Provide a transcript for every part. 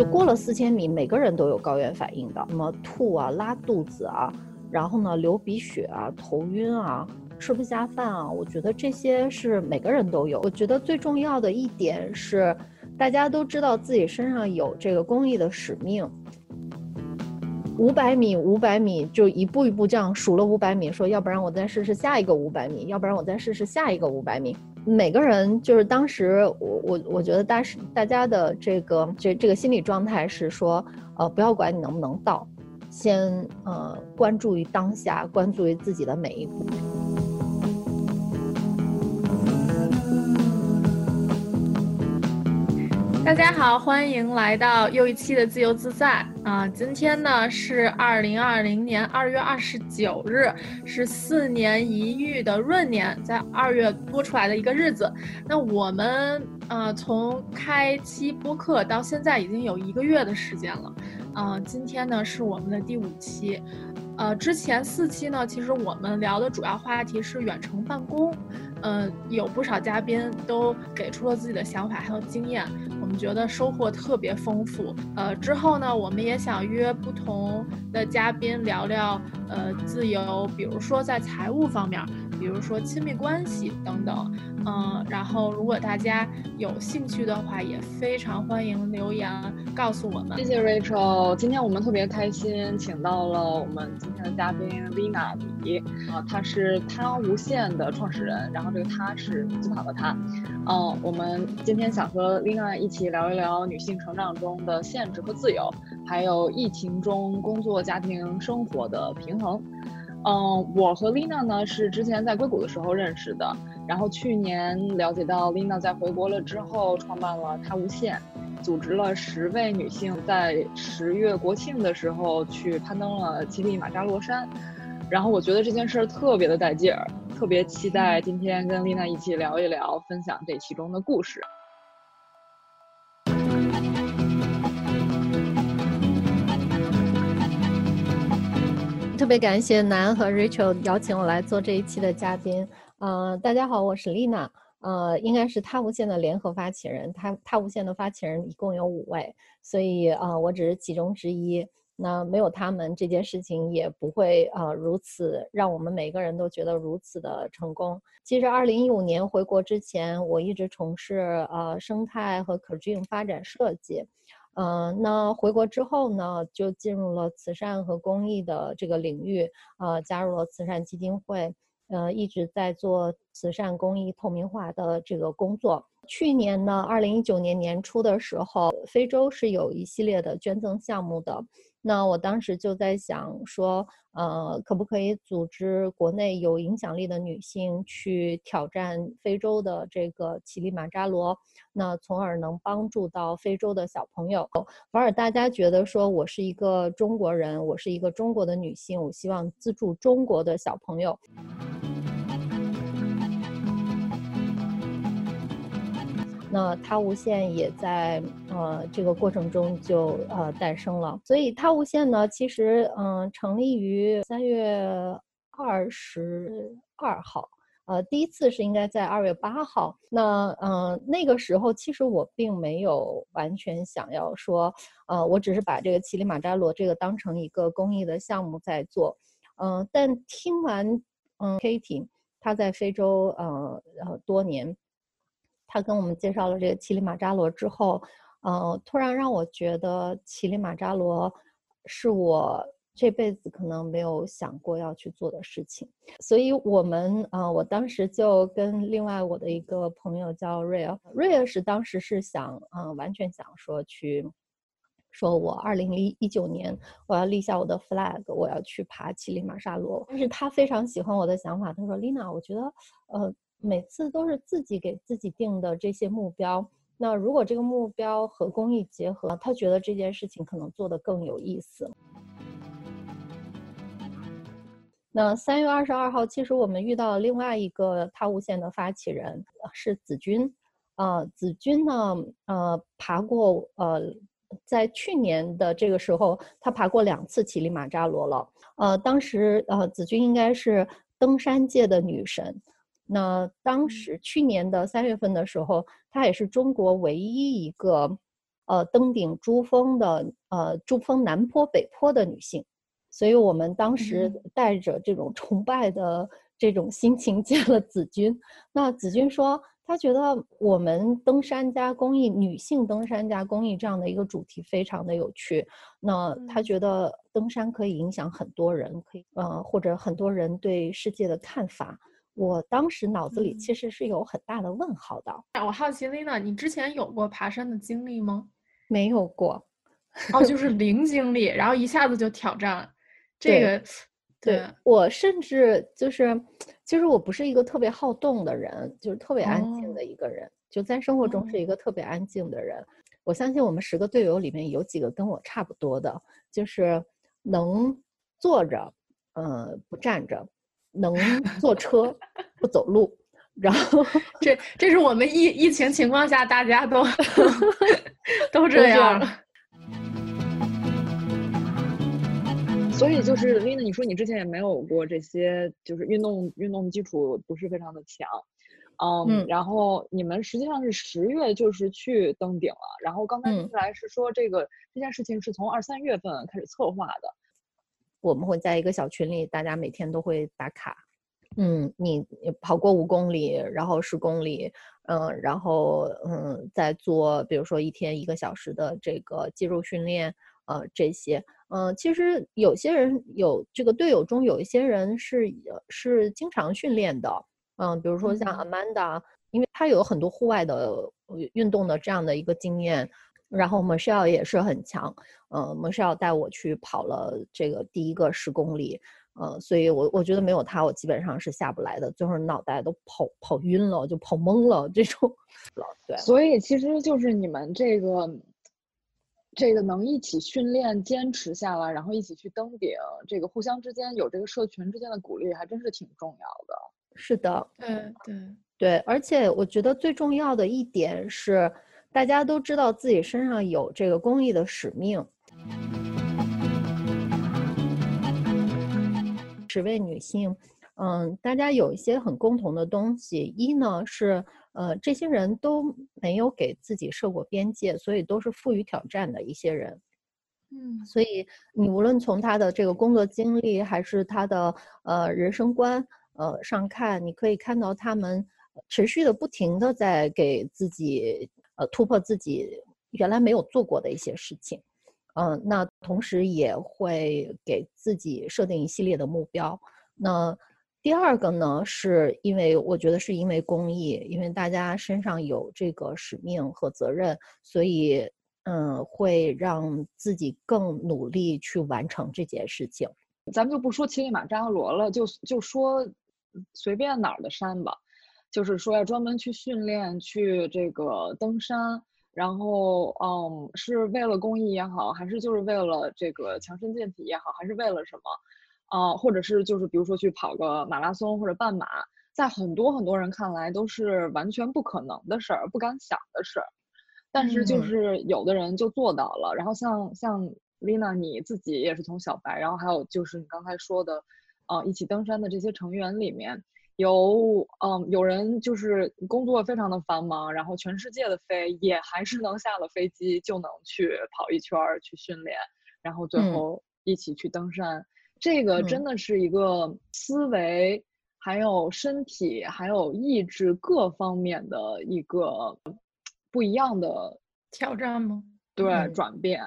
就过了四千米，每个人都有高原反应的，什么吐啊、拉肚子啊，然后呢流鼻血啊、头晕啊、吃不下饭啊，我觉得这些是每个人都有。我觉得最重要的一点是，大家都知道自己身上有这个公益的使命。五百米，五百米，就一步一步这样数了五百米，说要不然我再试试下一个五百米，要不然我再试试下一个五百米。每个人就是当时我我我觉得大是大家的这个这这个心理状态是说，呃，不要管你能不能到，先呃关注于当下，关注于自己的每一步。大家好，欢迎来到又一期的自由自在啊！今天呢是二零二零年二月二十九日，是四年一遇的闰年，在二月多出来的一个日子。那我们呃从开期播客到现在已经有一个月的时间了，啊，今天呢是我们的第五期。呃，之前四期呢，其实我们聊的主要话题是远程办公，嗯，有不少嘉宾都给出了自己的想法还有经验，我们觉得收获特别丰富。呃，之后呢，我们也想约不同的嘉宾聊聊，呃，自由，比如说在财务方面。比如说亲密关系等等，嗯，然后如果大家有兴趣的话，也非常欢迎留言告诉我们。谢谢 Rachel，今天我们特别开心，请到了我们今天的嘉宾 Lina 李啊，她是他无限的创始人，然后这个他是字旁的他，嗯，我们今天想和 Lina 一起聊一聊女性成长中的限制和自由，还有疫情中工作、家庭生活的平衡。嗯，我和 Lina 呢是之前在硅谷的时候认识的，然后去年了解到 Lina 在回国了之后，创办了她无限，组织了十位女性在十月国庆的时候去攀登了乞力马扎罗山，然后我觉得这件事儿特别的带劲儿，特别期待今天跟 Lina 一起聊一聊，分享这其中的故事。特别感谢南和 Rachel 邀请我来做这一期的嘉宾。呃，大家好，我是丽娜，呃，应该是他无限的联合发起人。他他无限的发起人一共有五位，所以呃，我只是其中之一。那没有他们，这件事情也不会呃如此让我们每个人都觉得如此的成功。其实，二零一五年回国之前，我一直从事呃生态和可持续发展设计。嗯，那回国之后呢，就进入了慈善和公益的这个领域，呃，加入了慈善基金会，呃，一直在做慈善公益透明化的这个工作。去年呢，二零一九年年初的时候，非洲是有一系列的捐赠项目的。那我当时就在想说，呃，可不可以组织国内有影响力的女性去挑战非洲的这个乞力马扎罗，那从而能帮助到非洲的小朋友，反而大家觉得说我是一个中国人，我是一个中国的女性，我希望资助中国的小朋友。那它无限也在呃这个过程中就呃诞生了，所以它无限呢，其实嗯成立于三月二十二号，呃第一次是应该在二月八号。那嗯那个时候其实我并没有完全想要说，呃我只是把这个乞力马扎罗这个当成一个公益的项目在做，嗯但听完嗯 Katie 他在非洲呃呃多年。他跟我们介绍了这个乞力马扎罗之后，呃，突然让我觉得乞力马扎罗是我这辈子可能没有想过要去做的事情。所以，我们呃，我当时就跟另外我的一个朋友叫瑞尔，瑞尔是当时是想，嗯，完全想说去，说我二零一一九年我要立下我的 flag，我要去爬乞力马扎罗。但是他非常喜欢我的想法，他说：“Lina，我觉得，呃。”每次都是自己给自己定的这些目标，那如果这个目标和公益结合，他觉得这件事情可能做得更有意思。那三月二十二号，其实我们遇到了另外一个他无限的发起人是子君，呃，子君呢，呃，爬过，呃，在去年的这个时候，他爬过两次乞力马扎罗了，呃，当时，呃，子君应该是登山界的女神。那当时去年的三月份的时候，她也是中国唯一一个，呃登顶珠峰的呃珠峰南坡北坡的女性，所以我们当时带着这种崇拜的这种心情见了子君。那子君说。他觉得我们登山加公益，女性登山加公益这样的一个主题非常的有趣。那他觉得登山可以影响很多人，可以呃或者很多人对世界的看法。我当时脑子里其实是有很大的问号的。我好奇，Lina，你之前有过爬山的经历吗？没有过，哦，就是零经历，然后一下子就挑战这个。对我甚至就是，其实我不是一个特别好动的人，就是特别安静的一个人，就在生活中是一个特别安静的人。我相信我们十个队友里面有几个跟我差不多的，就是能坐着，呃，不站着，能坐车不走路，然后 这这是我们疫疫情情况下大家都 都这样。所以就是 Lina，你说你之前也没有过这些，就是运动运动基础不是非常的强，嗯，然后你们实际上是十月就是去登顶了，然后刚才听来是说这个这件事情是从二三月份开始策划的，我们会在一个小群里，大家每天都会打卡，嗯，你跑过五公里，然后十公里，嗯，然后嗯再做，比如说一天一个小时的这个肌肉训练，呃，这些。嗯，其实有些人有这个队友中有一些人是是经常训练的，嗯，比如说像 Amanda，因为她有很多户外的运动的这样的一个经验，然后 Michelle 也是很强，嗯，Michelle 带我去跑了这个第一个十公里，嗯，所以我我觉得没有他，我基本上是下不来的，就是脑袋都跑跑晕了，就跑懵了这种，对，所以其实就是你们这个。这个能一起训练、坚持下来，然后一起去登顶，这个互相之间有这个社群之间的鼓励，还真是挺重要的。是的，嗯，对对，而且我觉得最重要的一点是，大家都知道自己身上有这个公益的使命。十位女性，嗯，大家有一些很共同的东西，一呢是。呃，这些人都没有给自己设过边界，所以都是富于挑战的一些人。嗯，所以你无论从他的这个工作经历，还是他的呃人生观，呃上看，你可以看到他们持续的、不停的在给自己呃突破自己原来没有做过的一些事情。嗯，那同时也会给自己设定一系列的目标。那第二个呢，是因为我觉得是因为公益，因为大家身上有这个使命和责任，所以嗯，会让自己更努力去完成这件事情。咱们就不说乞力马扎罗了，就就说随便哪儿的山吧，就是说要专门去训练去这个登山，然后嗯，是为了公益也好，还是就是为了这个强身健体也好，还是为了什么？啊，或者是就是比如说去跑个马拉松或者半马，在很多很多人看来都是完全不可能的事儿，不敢想的事儿。但是就是有的人就做到了。然后像像 Lina 你自己也是从小白，然后还有就是你刚才说的，呃，一起登山的这些成员里面，有嗯有人就是工作非常的繁忙，然后全世界的飞，也还是能下了飞机就能去跑一圈儿去训练，然后最后一起去登山。这个真的是一个思维，还有身体，还有意志各方面的一个不一样的挑战吗？对，转变。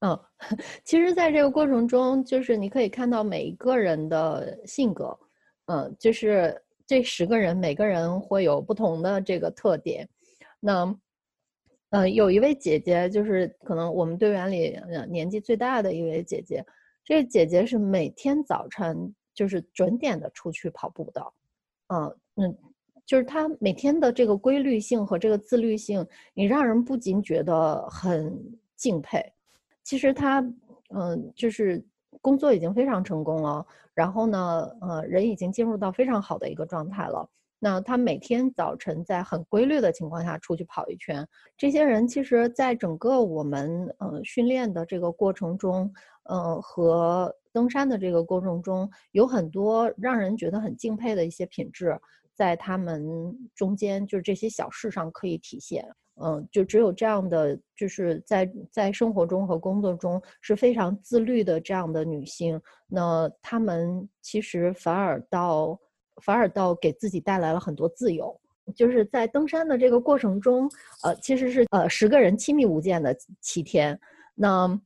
嗯，其实，在这个过程中，就是你可以看到每一个人的性格，嗯，就是这十个人，每个人会有不同的这个特点。那，嗯，有一位姐姐，就是可能我们队员里年纪最大的一位姐姐。这个姐姐是每天早晨就是准点的出去跑步的，嗯嗯，就是她每天的这个规律性和这个自律性，你让人不禁觉得很敬佩。其实她，嗯，就是工作已经非常成功了，然后呢，呃，人已经进入到非常好的一个状态了。那他每天早晨在很规律的情况下出去跑一圈，这些人其实，在整个我们呃训练的这个过程中。呃，和登山的这个过程中，有很多让人觉得很敬佩的一些品质。在他们中间，就是这些小事上可以体现。嗯，就只有这样的，就是在在生活中和工作中是非常自律的这样的女性，那她们其实反而到反而到给自己带来了很多自由。就是在登山的这个过程中，呃，其实是呃十个人亲密无间的七天，那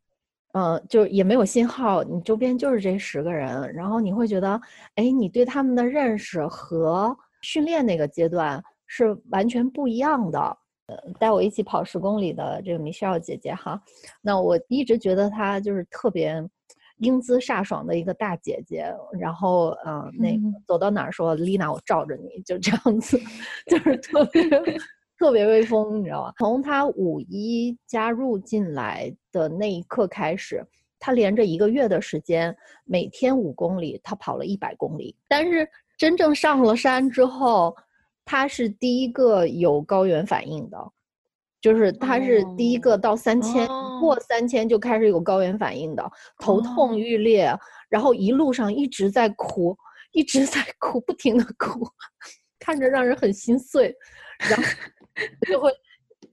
呃就也没有信号，你周边就是这十个人，然后你会觉得，哎，你对他们的认识和训练那个阶段是完全不一样的。呃，带我一起跑十公里的这个 Michelle 姐姐哈，那我一直觉得她就是特别英姿飒爽的一个大姐姐。然后，呃，那个走到哪儿说 Lina，我罩着你，就这样子，就是特别特别威风，你知道吗？从她五一加入进来的那一刻开始，她连着一个月的时间，每天五公里，她跑了一百公里。但是真正上了山之后，他是第一个有高原反应的，就是他是第一个到三千过三千就开始有高原反应的，头痛欲裂，然后一路上一直在哭，一直在哭，不停的哭，看着让人很心碎，然后 就会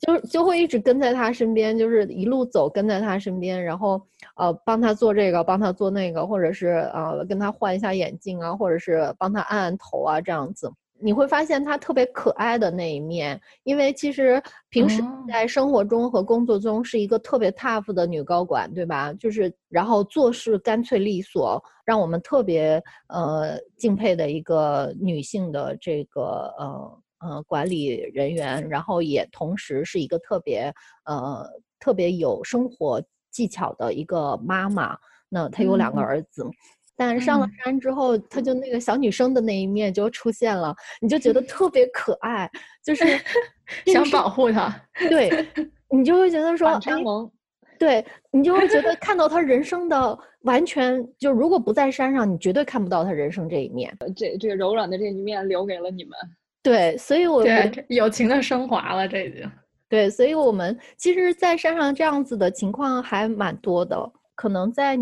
就就会一直跟在他身边，就是一路走跟在他身边，然后呃帮他做这个，帮他做那个，或者是呃跟他换一下眼镜啊，或者是帮他按按头啊，这样子。你会发现他特别可爱的那一面，因为其实平时在生活中和工作中是一个特别 tough 的女高管，对吧？就是然后做事干脆利索，让我们特别呃敬佩的一个女性的这个呃呃管理人员，然后也同时是一个特别呃特别有生活技巧的一个妈妈。那她有两个儿子。但上了山之后，她就那个小女生的那一面就出现了，你就觉得特别可爱，就是 想保护她。对，你就会觉得说，哎，对你就会觉得看到她人生的完全，就如果不在山上，你绝对看不到她人生这一面。这这个柔软的这一面留给了你们。对，所以我对友情的升华了，这已经。对，所以我们其实，在山上这样子的情况还蛮多的。可能在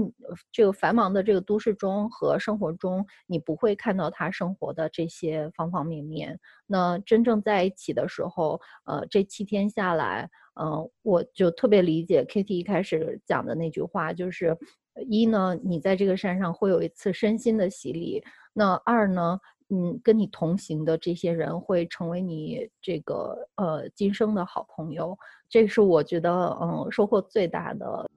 这个繁忙的这个都市中和生活中，你不会看到他生活的这些方方面面。那真正在一起的时候，呃，这七天下来，嗯，我就特别理解 Kitty 一开始讲的那句话，就是一呢，你在这个山上会有一次身心的洗礼；那二呢，嗯，跟你同行的这些人会成为你这个呃今生的好朋友。这是我觉得嗯收获最大的。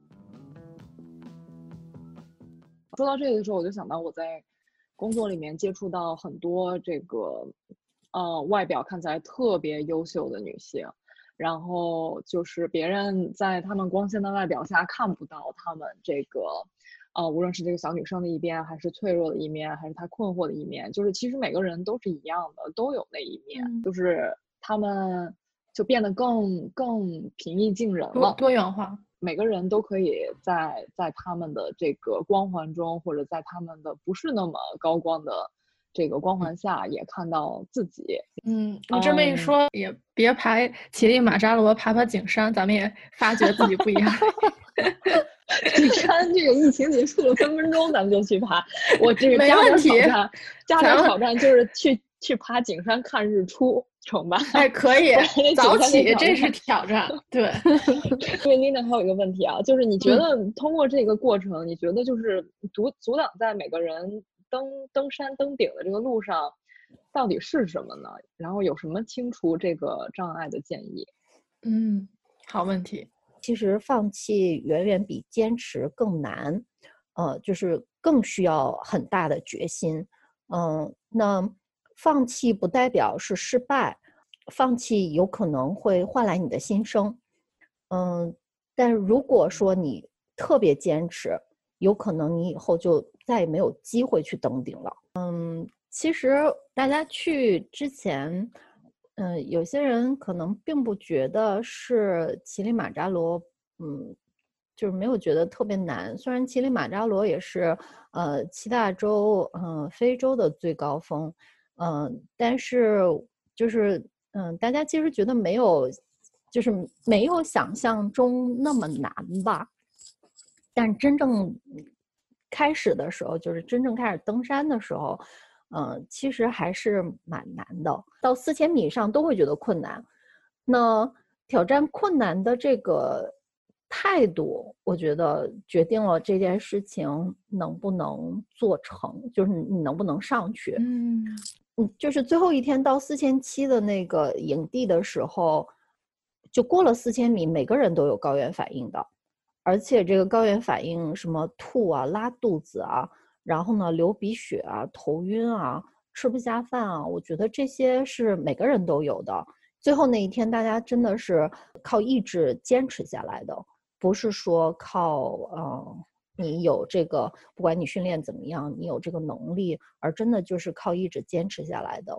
说到这个的时候，我就想到我在工作里面接触到很多这个，呃，外表看起来特别优秀的女性，然后就是别人在她们光鲜的外表下看不到她们这个，呃，无论是这个小女生的一边，还是脆弱的一面，还是她困惑的一面，就是其实每个人都是一样的，都有那一面，就是他们就变得更更平易近人了，多元化。每个人都可以在在他们的这个光环中，或者在他们的不是那么高光的这个光环下，也看到自己。嗯，你这么一说，也别爬乞力马扎罗，爬爬景山，咱们也发觉自己不一样。景山这个疫情结束了，分分钟咱们就去爬。我这个加点挑战，加点挑战就是去去爬景山看日出。成吧，哎，可以 早起，这是挑战。对，因为 Lina 还有一个问题啊，就是你觉得通过这个过程，你觉得就是阻阻挡在每个人登登山登顶的这个路上，到底是什么呢？然后有什么清除这个障碍的建议？嗯，好问题。其实放弃远远比坚持更难，呃，就是更需要很大的决心。嗯，那。放弃不代表是失败，放弃有可能会换来你的新生，嗯，但如果说你特别坚持，有可能你以后就再也没有机会去登顶了。嗯，其实大家去之前，嗯，有些人可能并不觉得是乞力马扎罗，嗯，就是没有觉得特别难。虽然乞力马扎罗也是呃七大洲，嗯，非洲的最高峰。嗯，但是就是嗯，大家其实觉得没有，就是没有想象中那么难吧。但真正开始的时候，就是真正开始登山的时候，嗯，其实还是蛮难的。到四千米以上都会觉得困难。那挑战困难的这个态度，我觉得决定了这件事情能不能做成，就是你能不能上去。嗯嗯，就是最后一天到四千七的那个营地的时候，就过了四千米，每个人都有高原反应的，而且这个高原反应什么吐啊、拉肚子啊，然后呢流鼻血啊、头晕啊、吃不下饭啊，我觉得这些是每个人都有的。最后那一天，大家真的是靠意志坚持下来的，不是说靠呃你有这个，不管你训练怎么样，你有这个能力，而真的就是靠意志坚持下来的。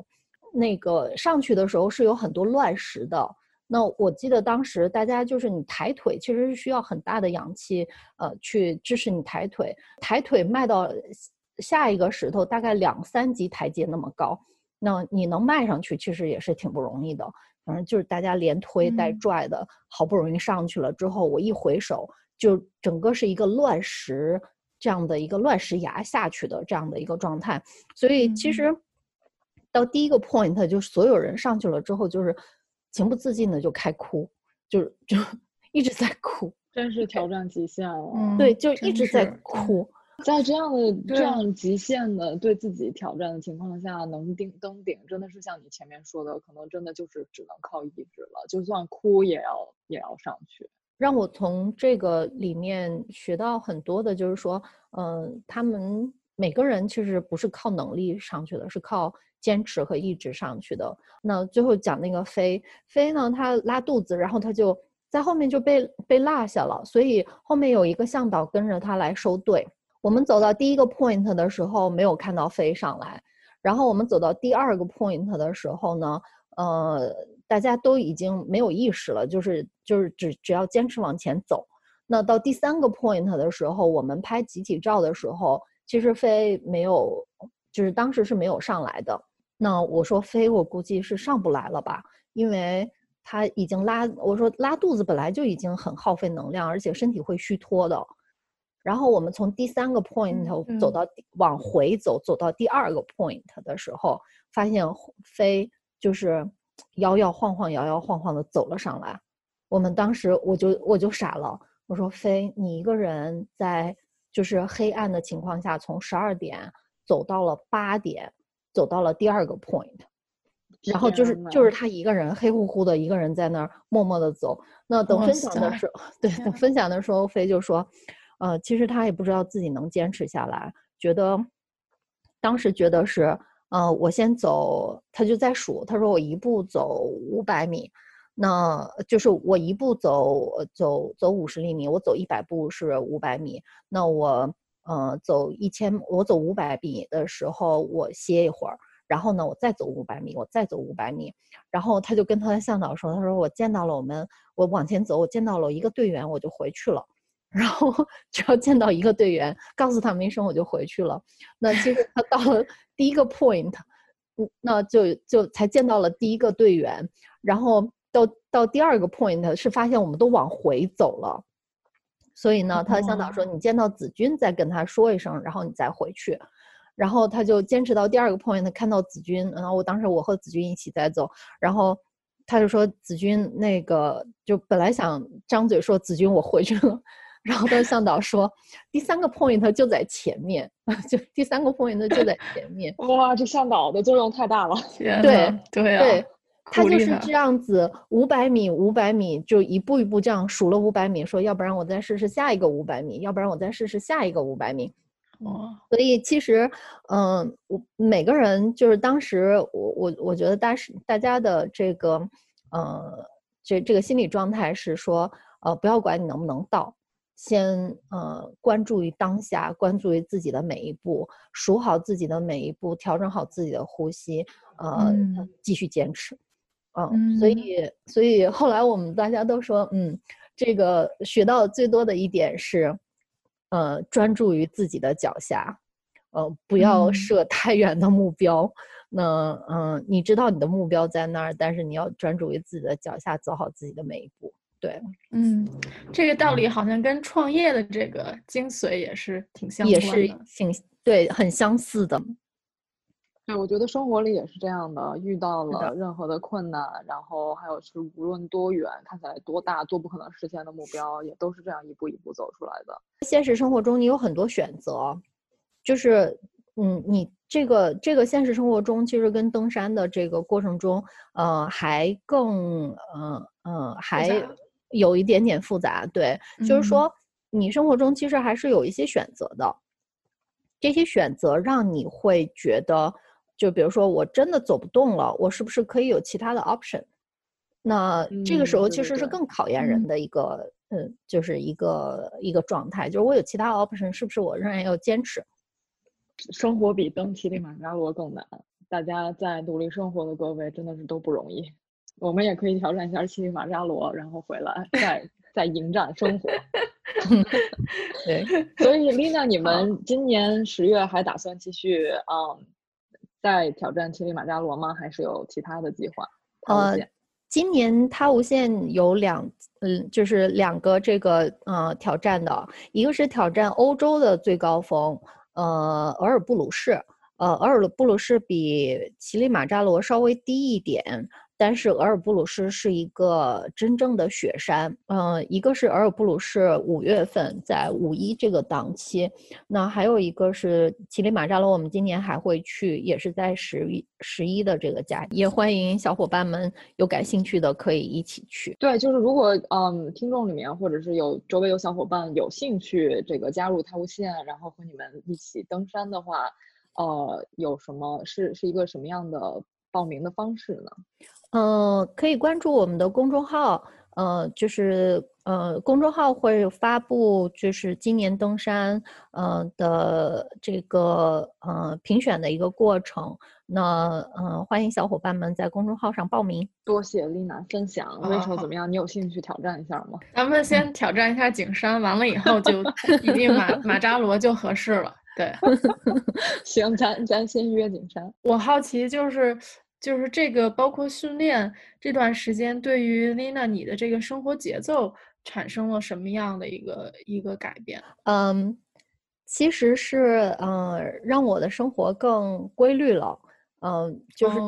那个上去的时候是有很多乱石的。那我记得当时大家就是你抬腿，其实是需要很大的氧气，呃，去支持你抬腿。抬腿迈到下一个石头，大概两三级台阶那么高，那你能迈上去，其实也是挺不容易的。反正就是大家连推带拽的，好不容易上去了之后，我一回首，就整个是一个乱石这样的一个乱石崖下去的这样的一个状态。所以其实到第一个 point，就是所有人上去了之后，就是情不自禁的就开哭，就 就一直在哭，真是挑战极限了。对，就一直在哭。在这样的这样极限的对自己挑战的情况下，能顶登顶，真的是像你前面说的，可能真的就是只能靠意志了。就算哭也要也要上去。让我从这个里面学到很多的，就是说，嗯，他们每个人其实不是靠能力上去的，是靠坚持和意志上去的。那最后讲那个飞飞呢，他拉肚子，然后他就在后面就被被落下了，所以后面有一个向导跟着他来收队。我们走到第一个 point 的时候，没有看到飞上来。然后我们走到第二个 point 的时候呢，呃，大家都已经没有意识了，就是就是只只要坚持往前走。那到第三个 point 的时候，我们拍集体照的时候，其实飞没有，就是当时是没有上来的。那我说飞，我估计是上不来了吧，因为他已经拉，我说拉肚子本来就已经很耗费能量，而且身体会虚脱的。然后我们从第三个 point 走到往回走，走到第二个 point 的时候，发现飞就是摇摇晃晃、摇摇晃晃的走了上来。我们当时我就我就傻了，我说飞，你一个人在就是黑暗的情况下，从十二点走到了八点，走到了第二个 point，然后就是就是他一个人黑乎乎的一个人在那儿默默的走。那等分享的时候，对，等分享的时候，飞就说。呃，其实他也不知道自己能坚持下来，觉得当时觉得是，呃，我先走，他就在数，他说我一步走五百米，那就是我一步走走走五十厘米，我走一百步是五百米，那我呃走一千，我走五百米的时候我歇一会儿，然后呢我再走五百米，我再走五百米，然后他就跟他的向导说，他说我见到了我们，我往前走，我见到了一个队员，我就回去了。然后只要见到一个队员，告诉他们一声，我就回去了。那其实他到了 第一个 point，嗯，那就就才见到了第一个队员。然后到到第二个 point 是发现我们都往回走了，所以呢，他的向导说你见到子君再跟他说一声，然后你再回去。然后他就坚持到第二个 point，看到子君，然后我当时我和子君一起在走，然后他就说子君那个就本来想张嘴说子君我回去了。然后他向导说，第三个 point 就在前面，就第三个 point 就在前面。哇，这向导的作用太大了。对对对，他就是这样子，五百米五百米就一步一步这样数了五百米，说要不然我再试试下一个五百米，要不然我再试试下一个五百米。哦，所以其实，嗯，我每个人就是当时我我我觉得大是大家的这个，呃，这这个心理状态是说，呃，不要管你能不能到。先呃关注于当下，关注于自己的每一步，数好自己的每一步，调整好自己的呼吸，呃，继续坚持。嗯，所以所以后来我们大家都说，嗯，这个学到最多的一点是，呃，专注于自己的脚下，呃，不要设太远的目标。那嗯，你知道你的目标在那儿，但是你要专注于自己的脚下，走好自己的每一步。对，嗯，这个道理好像跟创业的这个精髓也是挺相，也是挺对，很相似的。对，我觉得生活里也是这样的，遇到了任何的困难，然后还有是无论多远，看起来多大，多不可能实现的目标，也都是这样一步一步走出来的。现实生活中，你有很多选择，就是，嗯，你这个这个现实生活中，其实跟登山的这个过程中，呃，还更，嗯嗯，还有一点点复杂。对，就是说，你生活中其实还是有一些选择的，这些选择让你会觉得。就比如说，我真的走不动了，我是不是可以有其他的 option？那这个时候其实是更考验人的一个，嗯，就是一个一个状态，就是我有其他 option，是不是我仍然要坚持？生活比登乞力马扎罗更难，大家在努力生活的各位真的是都不容易。我们也可以挑战一下乞力马扎罗，然后回来再再迎战生活。对，所以 Lina，你们今年十月还打算继续嗯？在挑战乞力马扎罗吗？还是有其他的计划？呃，今年他无限有两，嗯，就是两个这个呃挑战的，一个是挑战欧洲的最高峰，呃，额尔布鲁士，呃，额尔布鲁士比乞力马扎罗稍微低一点。但是额尔布鲁士是一个真正的雪山，嗯，一个是额尔布鲁士五月份在五一这个档期，那还有一个是乞力马扎罗，我们今年还会去，也是在十一十一的这个假，也欢迎小伙伴们有感兴趣的可以一起去。对，就是如果嗯听众里面或者是有周围有小伙伴有兴趣这个加入太无限，然后和你们一起登山的话，呃，有什么是是一个什么样的报名的方式呢？嗯，可以关注我们的公众号，呃，就是呃，公众号会发布就是今年登山呃的这个呃评选的一个过程。那嗯，欢迎小伙伴们在公众号上报名。多谢丽娜分享，微手怎么样？你有兴趣挑战一下吗？咱们先挑战一下景山，完了以后就 一定马马扎罗就合适了。对，行，咱咱先约景山。我好奇就是。就是这个，包括训练这段时间，对于 Lina 你的这个生活节奏产生了什么样的一个一个改变？嗯，其实是嗯，让我的生活更规律了。嗯，就是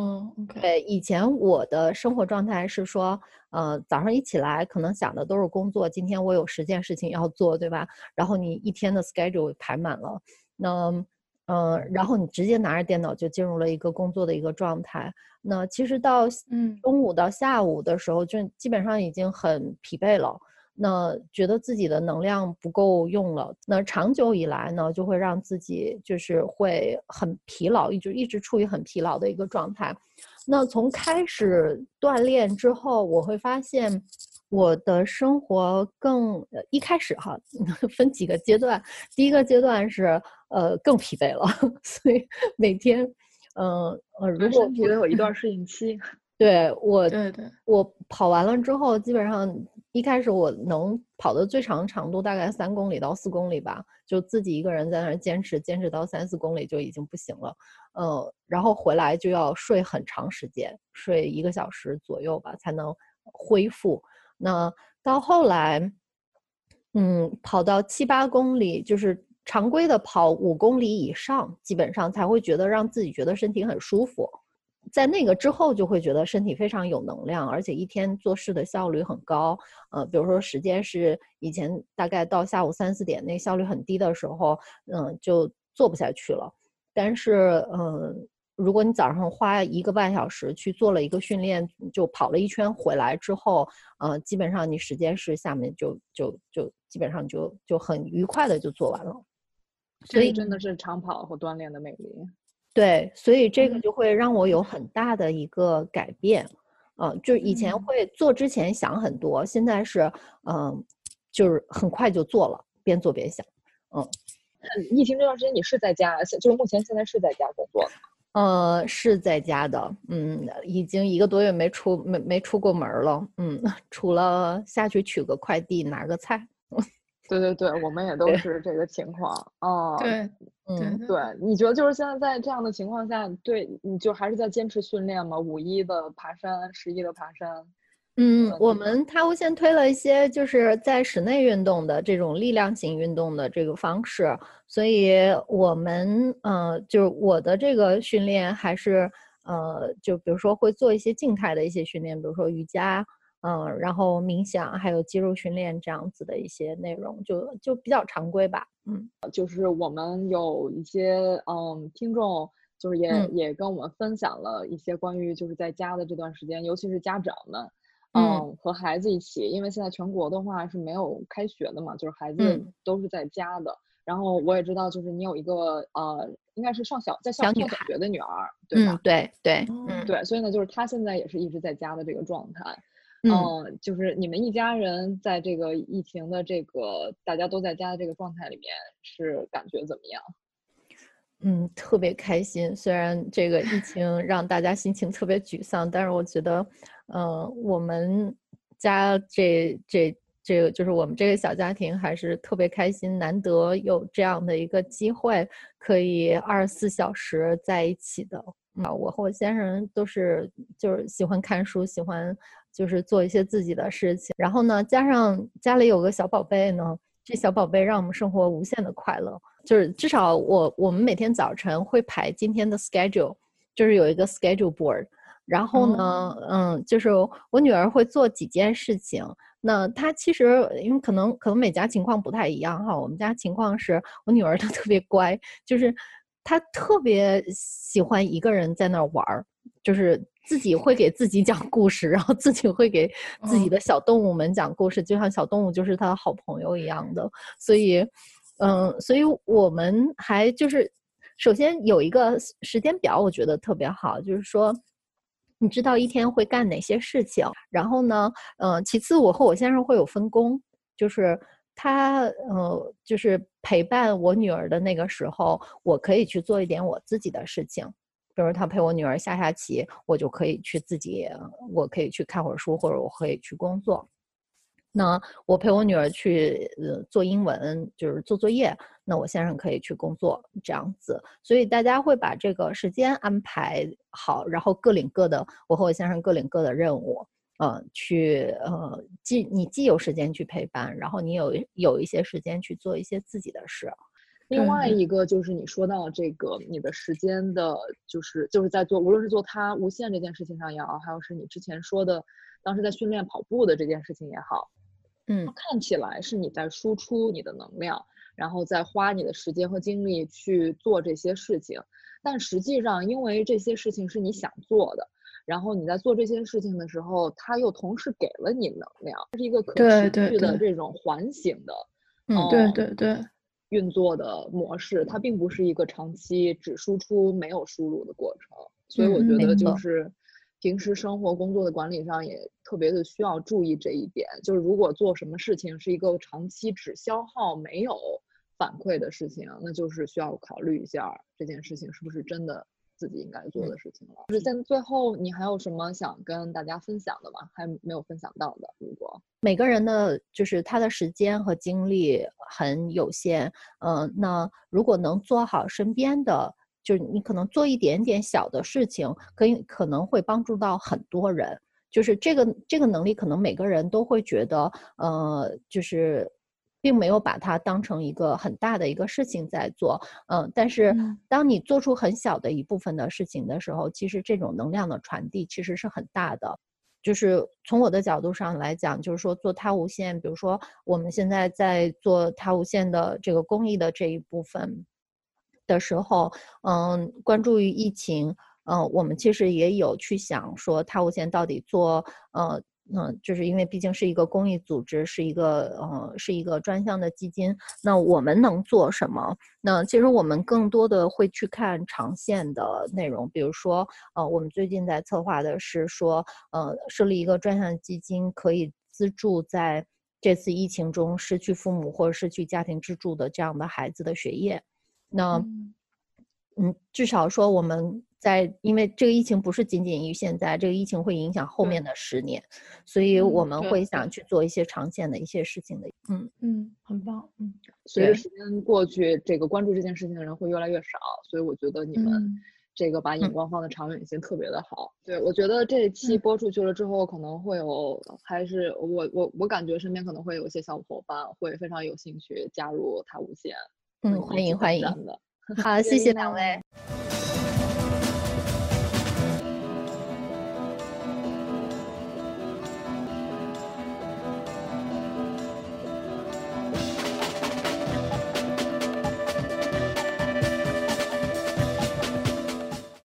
对以前我的生活状态是说，呃，早上一起来可能想的都是工作，今天我有十件事情要做，对吧？然后你一天的 schedule 排满了，那。嗯，然后你直接拿着电脑就进入了一个工作的一个状态。那其实到嗯中午到下午的时候，就基本上已经很疲惫了。那觉得自己的能量不够用了。那长久以来呢，就会让自己就是会很疲劳，一直一直处于很疲劳的一个状态。那从开始锻炼之后，我会发现。我的生活更一开始哈，分几个阶段。第一个阶段是呃更疲惫了，所以每天，嗯呃，如果觉得有一段 适应期，对我对对，我跑完了之后，基本上一开始我能跑的最长长度大概三公里到四公里吧，就自己一个人在那儿坚持，坚持到三四公里就已经不行了，嗯，然后回来就要睡很长时间，睡一个小时左右吧，才能恢复。那到后来，嗯，跑到七八公里，就是常规的跑五公里以上，基本上才会觉得让自己觉得身体很舒服。在那个之后，就会觉得身体非常有能量，而且一天做事的效率很高。呃，比如说时间是以前大概到下午三四点，那效率很低的时候，嗯，就做不下去了。但是，嗯。如果你早上花一个半小时去做了一个训练，就跑了一圈回来之后，呃，基本上你时间是下面就就就基本上就就很愉快的就做完了。所以真的是长跑和锻炼的魅力。对，所以这个就会让我有很大的一个改变，嗯，就是以前会做之前想很多，现在是嗯，就是很快就做了，边做边想。嗯，疫情这段时间你是在家，就是目前现在是在家工作。呃，是在家的，嗯，已经一个多月没出没没出过门了，嗯，除了下去取个快递拿个菜。对对对，我们也都是这个情况。啊，对，嗯，对，你觉得就是现在在这样的情况下，对，你就还是在坚持训练吗？五一的爬山，十一的爬山。嗯，我们他无线推了一些就是在室内运动的这种力量型运动的这个方式，所以我们呃，就是我的这个训练还是呃，就比如说会做一些静态的一些训练，比如说瑜伽，嗯，然后冥想，还有肌肉训练这样子的一些内容，就就比较常规吧。嗯，就是我们有一些嗯听众，就是也也跟我们分享了一些关于就是在家的这段时间，尤其是家长们。嗯，和孩子一起，因为现在全国的话是没有开学的嘛，就是孩子都是在家的。然后我也知道，就是你有一个呃，应该是上小在上小学的女儿，对吧？对对，嗯对，所以呢，就是她现在也是一直在家的这个状态。嗯，就是你们一家人在这个疫情的这个大家都在家的这个状态里面，是感觉怎么样？嗯，特别开心。虽然这个疫情 让大家心情特别沮丧，但是我觉得。嗯，我们家这这这个就是我们这个小家庭还是特别开心，难得有这样的一个机会，可以二十四小时在一起的。啊，我和我先生都是就是喜欢看书，喜欢就是做一些自己的事情。然后呢，加上家里有个小宝贝呢，这小宝贝让我们生活无限的快乐。就是至少我我们每天早晨会排今天的 schedule，就是有一个 schedule board。然后呢，嗯，就是我女儿会做几件事情。那她其实因为可能可能每家情况不太一样哈。我们家情况是我女儿她特别乖，就是她特别喜欢一个人在那儿玩儿，就是自己会给自己讲故事，然后自己会给自己的小动物们讲故事，就像小动物就是他的好朋友一样的。所以，嗯，所以我们还就是首先有一个时间表，我觉得特别好，就是说。你知道一天会干哪些事情？然后呢，嗯，其次我和我先生会有分工，就是他，呃，就是陪伴我女儿的那个时候，我可以去做一点我自己的事情，比如他陪我女儿下下棋，我就可以去自己，我可以去看会儿书，或者我可以去工作。那我陪我女儿去呃做英文，就是做作业。那我先生可以去工作，这样子。所以大家会把这个时间安排好，然后各领各的。我和我先生各领各的任务，呃，去呃既你既有时间去陪伴，然后你有有一些时间去做一些自己的事。另外一个就是你说到这个你的时间的，就是就是在做，无论是做它无限这件事情上也好，还有是你之前说的当时在训练跑步的这件事情也好。嗯，看起来是你在输出你的能量，然后再花你的时间和精力去做这些事情，但实际上，因为这些事情是你想做的，然后你在做这些事情的时候，它又同时给了你能量，是一个可持续的这种环形的，嗯，对对对，运作的模式，它并不是一个长期只输出没有输入的过程，所以我觉得就是。平时生活工作的管理上也特别的需要注意这一点，就是如果做什么事情是一个长期只消耗没有反馈的事情，那就是需要考虑一下这件事情是不是真的自己应该做的事情了。就是在最后，你还有什么想跟大家分享的吗？还没有分享到的？如果每个人的就是他的时间和精力很有限，嗯，那如果能做好身边的。就是你可能做一点点小的事情，可以可能会帮助到很多人。就是这个这个能力，可能每个人都会觉得，呃，就是并没有把它当成一个很大的一个事情在做。嗯，但是当你做出很小的一部分的事情的时候，其实这种能量的传递其实是很大的。就是从我的角度上来讲，就是说做它无限，比如说我们现在在做它无限的这个公益的这一部分。的时候，嗯，关注于疫情，嗯，我们其实也有去想说，他无限到底做，呃，嗯，就是因为毕竟是一个公益组织，是一个，呃，是一个专项的基金，那我们能做什么？那其实我们更多的会去看长线的内容，比如说，呃，我们最近在策划的是说，呃，设立一个专项基金，可以资助在这次疫情中失去父母或者失去家庭支柱的这样的孩子的学业。那，至少说我们在，因为这个疫情不是仅仅于现在，这个疫情会影响后面的十年，所以我们会想去做一些长线的一些事情的。嗯嗯，很棒。嗯，随着时间过去，这个关注这件事情的人会越来越少，所以我觉得你们这个把眼光放的长远一些，特别的好。对我觉得这一期播出去了之后，可能会有，还是我我我感觉身边可能会有一些小伙伴会非常有兴趣加入他无限。嗯，欢迎欢迎。好，谢谢两位。